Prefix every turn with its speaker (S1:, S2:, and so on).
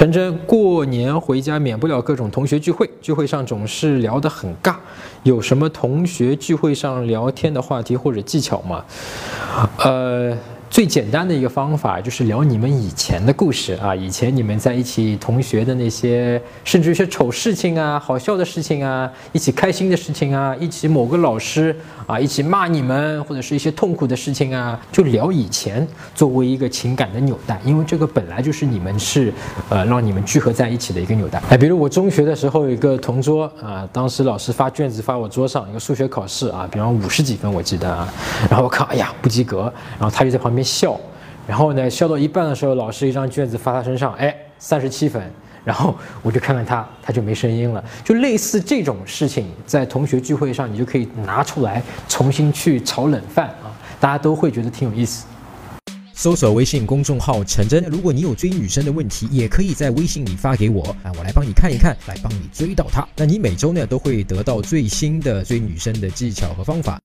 S1: 陈真过年回家免不了各种同学聚会，聚会上总是聊得很尬。有什么同学聚会上聊天的话题或者技巧吗？呃。最简单的一个方法就是聊你们以前的故事啊，以前你们在一起同学的那些，甚至一些丑事情啊、好笑的事情啊、一起开心的事情啊、一起某个老师啊、一起骂你们或者是一些痛苦的事情啊，就聊以前作为一个情感的纽带，因为这个本来就是你们是呃让你们聚合在一起的一个纽带。哎，比如我中学的时候有一个同桌啊，当时老师发卷子发我桌上一个数学考试啊，比方五十几分我记得啊，然后我看哎呀不及格，然后他就在旁边。笑，然后呢，笑到一半的时候，老师一张卷子发他身上，哎，三十七分，然后我就看看他，他就没声音了。就类似这种事情，在同学聚会上，你就可以拿出来重新去炒冷饭啊，大家都会觉得挺有意思。
S2: 搜索微信公众号陈真，如果你有追女生的问题，也可以在微信里发给我啊，我来帮你看一看，来帮你追到她。那你每周呢都会得到最新的追女生的技巧和方法。